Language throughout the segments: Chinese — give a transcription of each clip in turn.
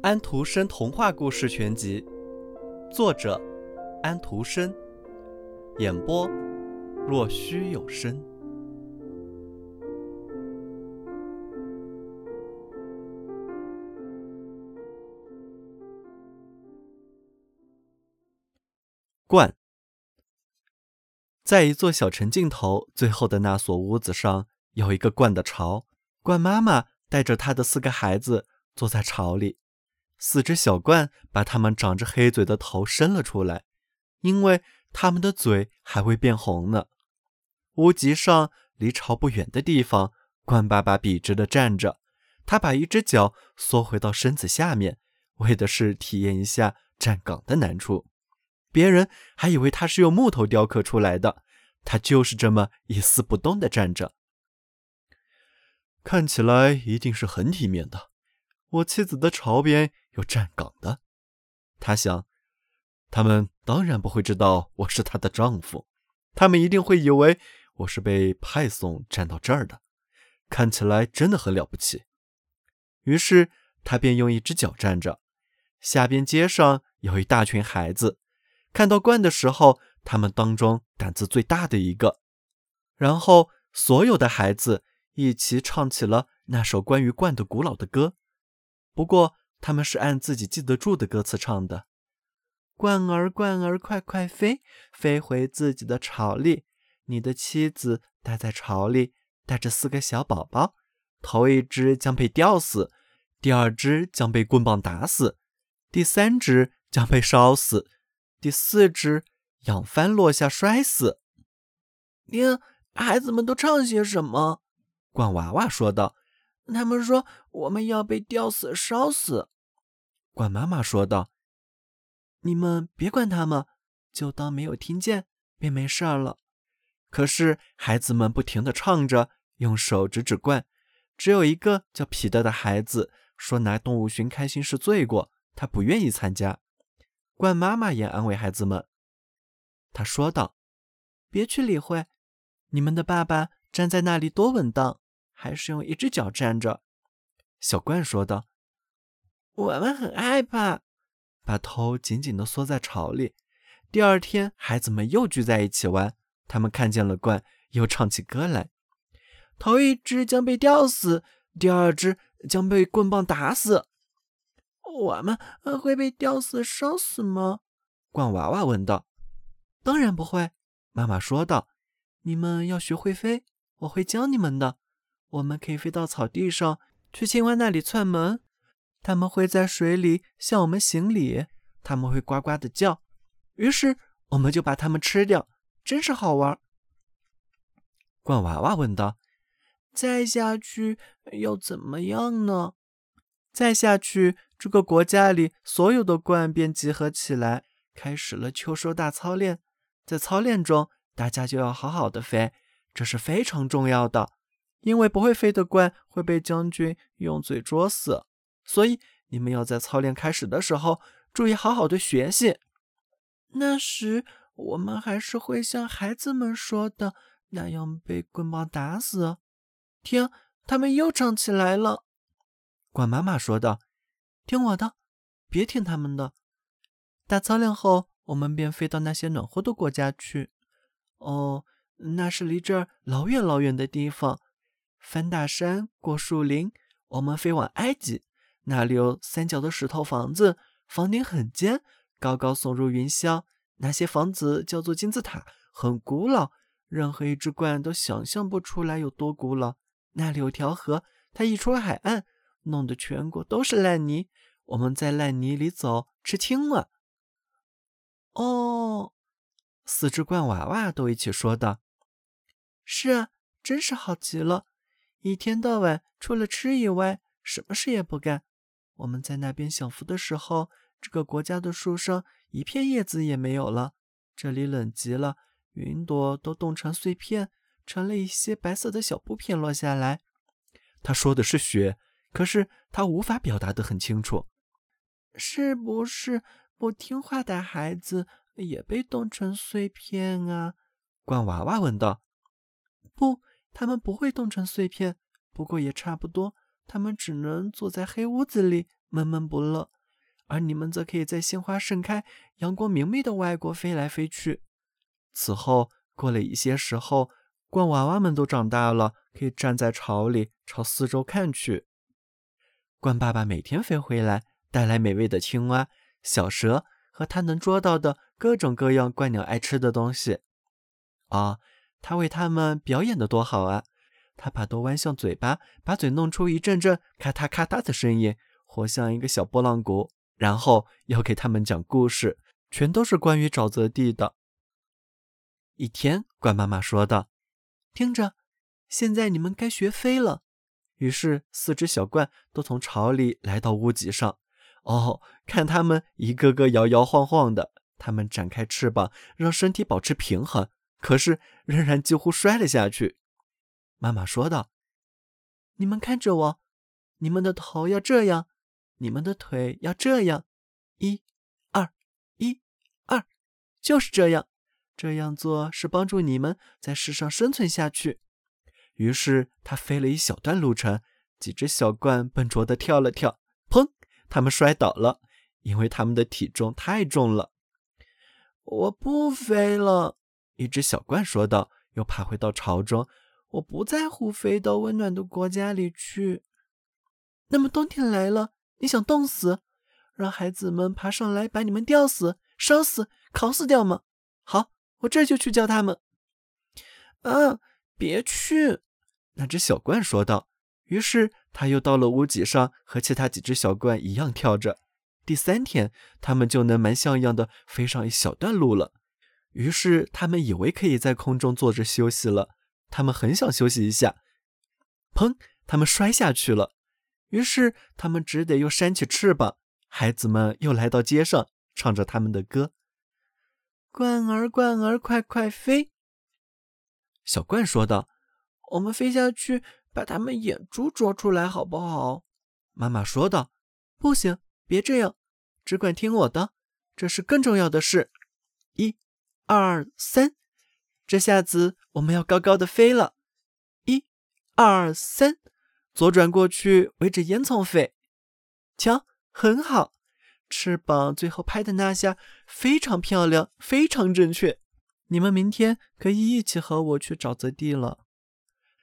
安徒生童话故事全集，作者安徒生，演播若虚有声。冠，在一座小城尽头最后的那所屋子上，有一个罐的巢。罐妈妈带着她的四个孩子坐在巢里。四只小鹳把它们长着黑嘴的头伸了出来，因为它们的嘴还未变红呢。屋脊上离巢不远的地方，鹳爸爸笔直地站着，他把一只脚缩回到身子下面，为的是体验一下站岗的难处。别人还以为他是用木头雕刻出来的，他就是这么一丝不动地站着，看起来一定是很体面的。我妻子的巢边。有站岗的，他想，他们当然不会知道我是她的丈夫，他们一定会以为我是被派送站到这儿的，看起来真的很了不起。于是他便用一只脚站着。下边街上有一大群孩子，看到鹳的时候，他们当中胆子最大的一个，然后所有的孩子一起唱起了那首关于鹳的古老的歌。不过。他们是按自己记得住的歌词唱的：“鹳儿，鹳儿，快快飞，飞回自己的巢里。你的妻子待在巢里，带着四个小宝宝。头一只将被吊死，第二只将被棍棒打死，第三只将被烧死，第四只仰翻落下摔死。”您，孩子们都唱些什么？鹳娃娃说道。他们说我们要被吊死、烧死。管妈妈说道：“你们别管他们，就当没有听见，便没事了。”可是孩子们不停地唱着，用手指指罐。只有一个叫彼得的孩子说：“拿动物寻开心是罪过，他不愿意参加。”罐妈妈也安慰孩子们，他说道：“别去理会，你们的爸爸站在那里多稳当。”还是用一只脚站着，小冠说道：“我们很害怕，把头紧紧地缩在巢里。”第二天，孩子们又聚在一起玩，他们看见了冠，又唱起歌来：“头一只将被吊死，第二只将被棍棒打死。”我们会被吊死、烧死吗？罐娃娃问道。“当然不会。”妈妈说道，“你们要学会飞，我会教你们的。”我们可以飞到草地上，去青蛙那里窜门。他们会在水里向我们行礼，他们会呱呱的叫。于是我们就把它们吃掉，真是好玩。罐娃娃问道：“再下去要怎么样呢？”再下去，这个国家里所有的罐便集合起来，开始了秋收大操练。在操练中，大家就要好好的飞，这是非常重要的。因为不会飞的鹳会被将军用嘴啄死，所以你们要在操练开始的时候注意好好的学习。那时我们还是会像孩子们说的那样被棍棒打死。听，他们又唱起来了。管妈妈说道：“听我的，别听他们的。”大操练后，我们便飞到那些暖和的国家去。哦，那是离这儿老远老远的地方。翻大山，过树林，我们飞往埃及。那里有三角的石头房子，房顶很尖，高高耸入云霄。那些房子叫做金字塔，很古老，任何一只鹳都想象不出来有多古老。那里有条河，它溢出海岸，弄得全国都是烂泥。我们在烂泥里走，吃青蛙。哦，四只鹳娃娃都一起说道：“是啊，真是好极了。”一天到晚除了吃以外，什么事也不干。我们在那边享福的时候，这个国家的树上一片叶子也没有了。这里冷极了，云朵都冻成碎片，成了一些白色的小布片落下来。他说的是雪，可是他无法表达得很清楚。是不是不听话的孩子也被冻成碎片啊？罐娃娃问道。不。它们不会冻成碎片，不过也差不多。他们只能坐在黑屋子里闷闷不乐，而你们则可以在鲜花盛开、阳光明媚的外国飞来飞去。此后过了一些时候，罐娃娃们都长大了，可以站在巢里朝四周看去。罐爸爸每天飞回来，带来美味的青蛙、小蛇和他能捉到的各种各样鹳鸟爱吃的东西。啊，他为他们表演的多好啊！他把头弯向嘴巴，把嘴弄出一阵阵咔嗒咔嗒的声音，活像一个小拨浪鼓。然后要给他们讲故事，全都是关于沼泽地的。一天，鹳妈妈说道：“听着，现在你们该学飞了。”于是，四只小鹳都从巢里来到屋脊上。哦，看它们一个个摇摇晃晃的，它们展开翅膀，让身体保持平衡，可是仍然几乎摔了下去。妈妈说道：“你们看着我，你们的头要这样，你们的腿要这样，一、二、一、二，就是这样。这样做是帮助你们在世上生存下去。”于是他飞了一小段路程，几只小鹳笨拙地跳了跳，砰！他们摔倒了，因为他们的体重太重了。我不飞了，一只小鹳说道，又爬回到巢中。我不在乎飞到温暖的国家里去。那么冬天来了，你想冻死，让孩子们爬上来把你们吊死、烧死、烤死掉吗？好，我这就去叫他们。啊，别去！那只小鹳说道。于是他又到了屋脊上，和其他几只小鹳一样跳着。第三天，他们就能蛮像样的飞上一小段路了。于是他们以为可以在空中坐着休息了。他们很想休息一下，砰！他们摔下去了。于是他们只得又扇起翅膀。孩子们又来到街上，唱着他们的歌：“罐儿，罐儿，快快飞！”小鹳说道：“我们飞下去，把他们眼珠啄出来，好不好？”妈妈说道：“不行，别这样，只管听我的，这是更重要的事。一、二、三。”这下子我们要高高的飞了，一、二、三，左转过去，围着烟囱飞。瞧，很好，翅膀最后拍的那下非常漂亮，非常正确。你们明天可以一起和我去沼泽地了。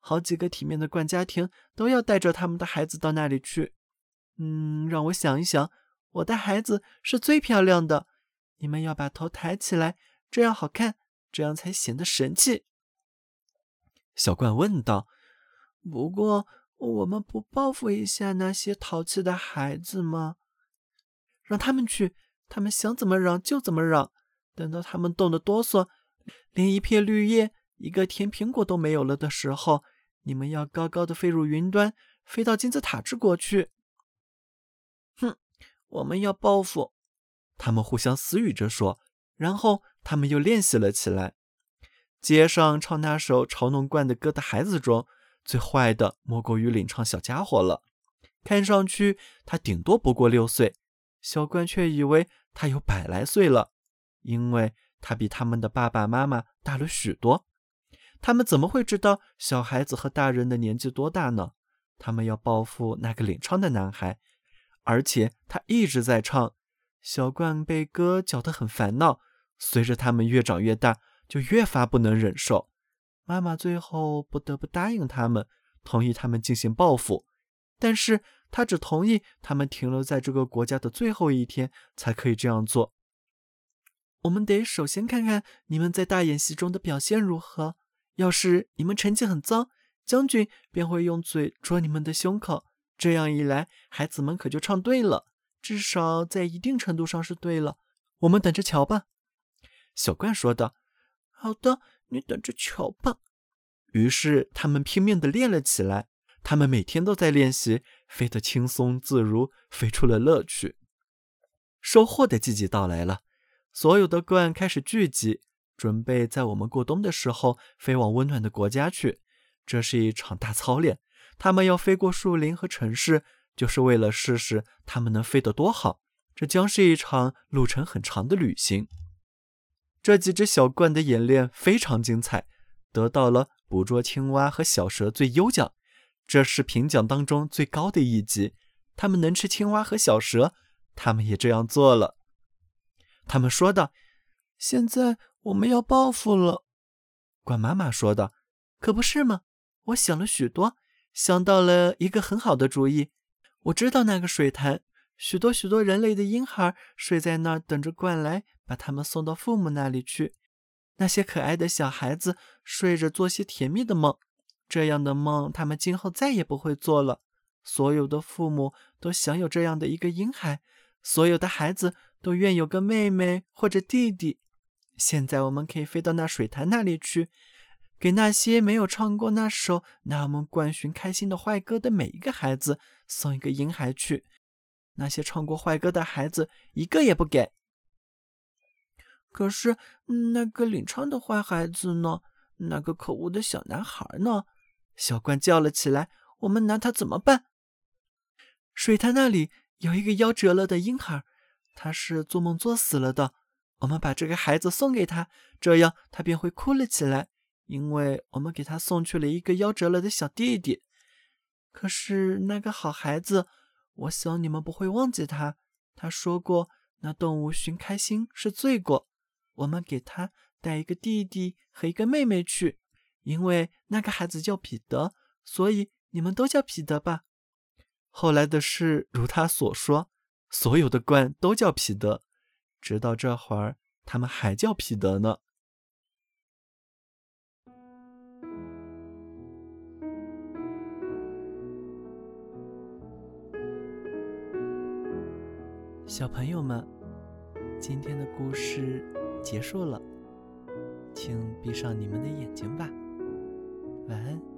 好几个体面的鹳家庭都要带着他们的孩子到那里去。嗯，让我想一想，我的孩子是最漂亮的。你们要把头抬起来，这样好看。这样才显得神气。小冠问道：“不过，我们不报复一下那些淘气的孩子吗？让他们去，他们想怎么嚷就怎么嚷。等到他们冻得哆嗦，连一片绿叶、一个甜苹果都没有了的时候，你们要高高的飞入云端，飞到金字塔之国去。”哼，我们要报复。他们互相私语着说。然后他们又练习了起来。街上唱那首嘲弄惯的歌的孩子中，最坏的莫过于领唱小家伙了。看上去他顶多不过六岁，小冠却以为他有百来岁了，因为他比他们的爸爸妈妈大了许多。他们怎么会知道小孩子和大人的年纪多大呢？他们要报复那个领唱的男孩，而且他一直在唱。小冠被歌搅得很烦恼。随着他们越长越大，就越发不能忍受。妈妈最后不得不答应他们，同意他们进行报复。但是她只同意他们停留在这个国家的最后一天才可以这样做。我们得首先看看你们在大演习中的表现如何。要是你们成绩很糟，将军便会用嘴啄你们的胸口。这样一来，孩子们可就唱对了，至少在一定程度上是对了。我们等着瞧吧。小鹳说道：“好的，你等着瞧吧。”于是他们拼命地练了起来。他们每天都在练习，飞得轻松自如，飞出了乐趣。收获的季节到来了，所有的鹳开始聚集，准备在我们过冬的时候飞往温暖的国家去。这是一场大操练，他们要飞过树林和城市，就是为了试试他们能飞得多好。这将是一场路程很长的旅行。这几只小鹳的演练非常精彩，得到了捕捉青蛙和小蛇最优奖。这是评奖当中最高的一级。他们能吃青蛙和小蛇，他们也这样做了。他们说道：“现在我们要报复了。”鹳妈妈说道：“可不是吗？我想了许多，想到了一个很好的主意。我知道那个水潭，许多许多人类的婴孩睡在那儿，等着鹳来把他们送到父母那里去。那些可爱的小孩子睡着，做些甜蜜的梦。这样的梦，他们今后再也不会做了。所有的父母都想有这样的一个婴孩，所有的孩子都愿有个妹妹或者弟弟。现在我们可以飞到那水潭那里去，给那些没有唱过那首那我们灌寻开心的坏歌的每一个孩子送一个婴孩去。那些唱过坏歌的孩子一个也不给。可是那个领唱的坏孩子呢？那个可恶的小男孩呢？小冠叫了起来：“我们拿他怎么办？”水潭那里有一个夭折了的婴孩，他是做梦做死了的。我们把这个孩子送给他，这样他便会哭了起来，因为我们给他送去了一个夭折了的小弟弟。可是那个好孩子，我想你们不会忘记他。他说过，那动物寻开心是罪过。我们给他带一个弟弟和一个妹妹去，因为那个孩子叫彼得，所以你们都叫彼得吧。后来的事如他所说，所有的鹳都叫彼得。直到这会儿，他们还叫彼得呢。小朋友们，今天的故事结束了，请闭上你们的眼睛吧，晚安。